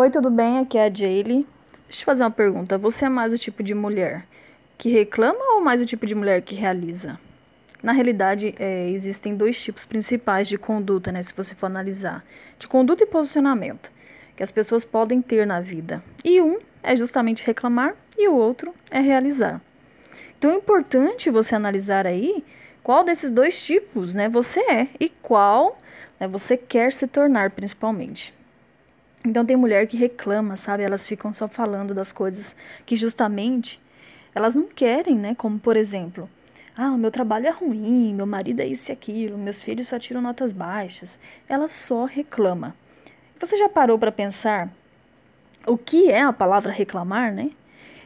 Oi, tudo bem? Aqui é a Jaylee. Deixa eu fazer uma pergunta. Você é mais o tipo de mulher que reclama ou mais o tipo de mulher que realiza? Na realidade, é, existem dois tipos principais de conduta, né? Se você for analisar: de conduta e posicionamento, que as pessoas podem ter na vida. E um é justamente reclamar e o outro é realizar. Então é importante você analisar aí qual desses dois tipos né, você é e qual né, você quer se tornar, principalmente. Então tem mulher que reclama, sabe? Elas ficam só falando das coisas que justamente elas não querem, né? Como por exemplo, ah, o meu trabalho é ruim, meu marido é isso e aquilo, meus filhos só tiram notas baixas. Ela só reclama. Você já parou para pensar o que é a palavra reclamar, né?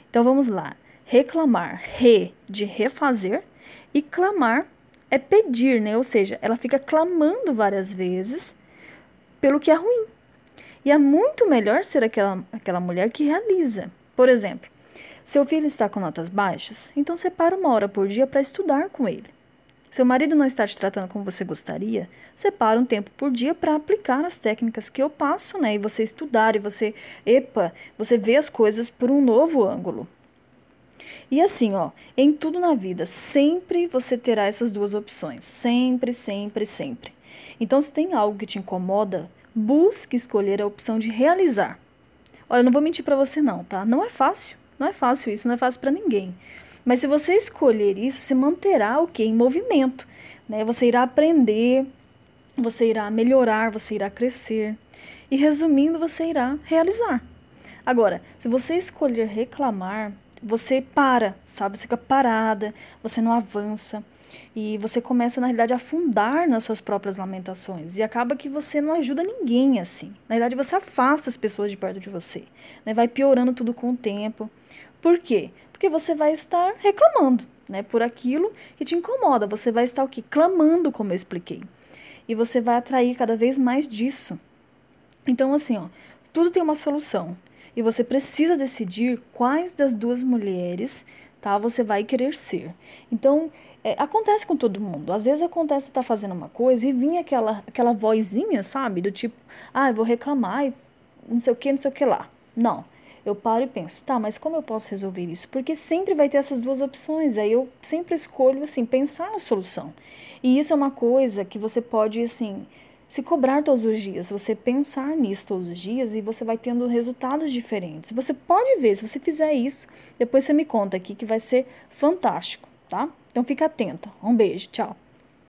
Então vamos lá. Reclamar, re de refazer e clamar é pedir, né? Ou seja, ela fica clamando várias vezes pelo que é ruim. E é muito melhor ser aquela, aquela mulher que realiza. Por exemplo, seu filho está com notas baixas, então separa uma hora por dia para estudar com ele. Seu marido não está te tratando como você gostaria, separa um tempo por dia para aplicar as técnicas que eu passo, né? E você estudar e você, epa, você vê as coisas por um novo ângulo. E assim, ó, em tudo na vida, sempre você terá essas duas opções. Sempre, sempre, sempre. Então, se tem algo que te incomoda, busque escolher a opção de realizar. Olha, não vou mentir para você não, tá? Não é fácil. Não é fácil isso, não é fácil para ninguém. Mas se você escolher isso, você manterá o que em movimento, né? Você irá aprender, você irá melhorar, você irá crescer. E resumindo, você irá realizar. Agora, se você escolher reclamar, você para, sabe? Você fica parada, você não avança. E você começa, na realidade, a afundar nas suas próprias lamentações. E acaba que você não ajuda ninguém assim. Na verdade, você afasta as pessoas de perto de você. Né? Vai piorando tudo com o tempo. Por quê? Porque você vai estar reclamando né, por aquilo que te incomoda. Você vai estar o quê? Clamando, como eu expliquei. E você vai atrair cada vez mais disso. Então, assim, ó, tudo tem uma solução. E você precisa decidir quais das duas mulheres tá, você vai querer ser. Então, é, acontece com todo mundo. Às vezes acontece estar tá fazendo uma coisa e vinha aquela, aquela vozinha, sabe? Do tipo, ah, eu vou reclamar e não sei o que, não sei o que lá. Não. Eu paro e penso, tá, mas como eu posso resolver isso? Porque sempre vai ter essas duas opções. Aí eu sempre escolho, assim, pensar na solução. E isso é uma coisa que você pode, assim, se cobrar todos os dias, você pensar nisso todos os dias e você vai tendo resultados diferentes. Você pode ver, se você fizer isso, depois você me conta aqui que vai ser fantástico, tá? Então fica atenta. Um beijo, tchau.